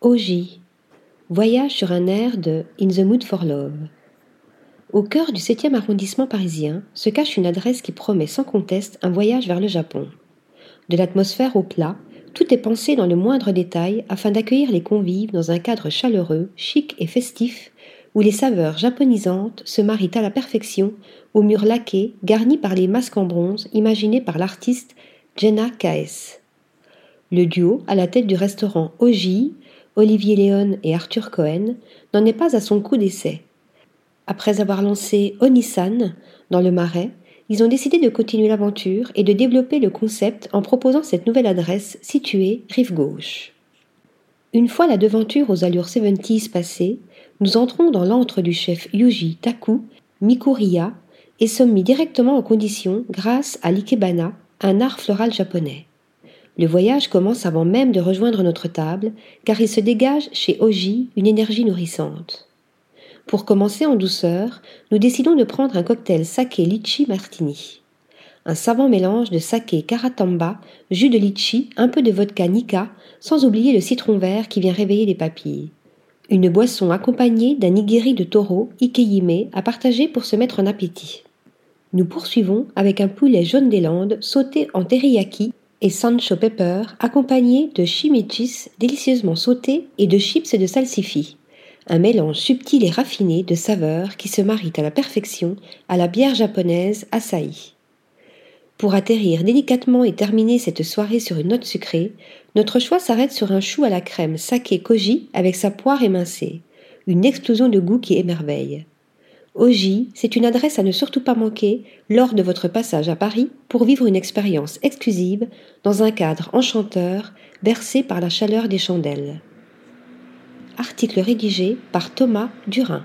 Oji. Voyage sur un air de In the Mood for Love. Au cœur du 7e arrondissement parisien se cache une adresse qui promet sans conteste un voyage vers le Japon. De l'atmosphère au plat, tout est pensé dans le moindre détail afin d'accueillir les convives dans un cadre chaleureux, chic et festif, où les saveurs japonisantes se marient à la perfection aux murs laqués garnis par les masques en bronze imaginés par l'artiste Jenna Kaes. Le duo, à la tête du restaurant Oji, Olivier Léon et Arthur Cohen, n'en est pas à son coup d'essai. Après avoir lancé Onisan dans le Marais, ils ont décidé de continuer l'aventure et de développer le concept en proposant cette nouvelle adresse située rive gauche. Une fois la devanture aux allures 70s passée, nous entrons dans l'antre du chef Yuji Taku Mikuriya et sommes mis directement en condition grâce à l'ikebana, un art floral japonais. Le voyage commence avant même de rejoindre notre table, car il se dégage chez Oji une énergie nourrissante. Pour commencer en douceur, nous décidons de prendre un cocktail saké litchi martini. Un savant mélange de saké karatamba, jus de litchi, un peu de vodka nika, sans oublier le citron vert qui vient réveiller les papilles. Une boisson accompagnée d'un nigiri de taureau, ikeyime, à partager pour se mettre en appétit. Nous poursuivons avec un poulet jaune des Landes sauté en teriyaki et Sancho Pepper, accompagné de chimichis délicieusement sautés et de chips de salsifis. Un mélange subtil et raffiné de saveurs qui se marient à la perfection à la bière japonaise Asahi. Pour atterrir délicatement et terminer cette soirée sur une note sucrée, notre choix s'arrête sur un chou à la crème saké koji avec sa poire émincée. Une explosion de goût qui émerveille. Oji, c'est une adresse à ne surtout pas manquer lors de votre passage à Paris pour vivre une expérience exclusive dans un cadre enchanteur bercé par la chaleur des chandelles. Article rédigé par Thomas Durin.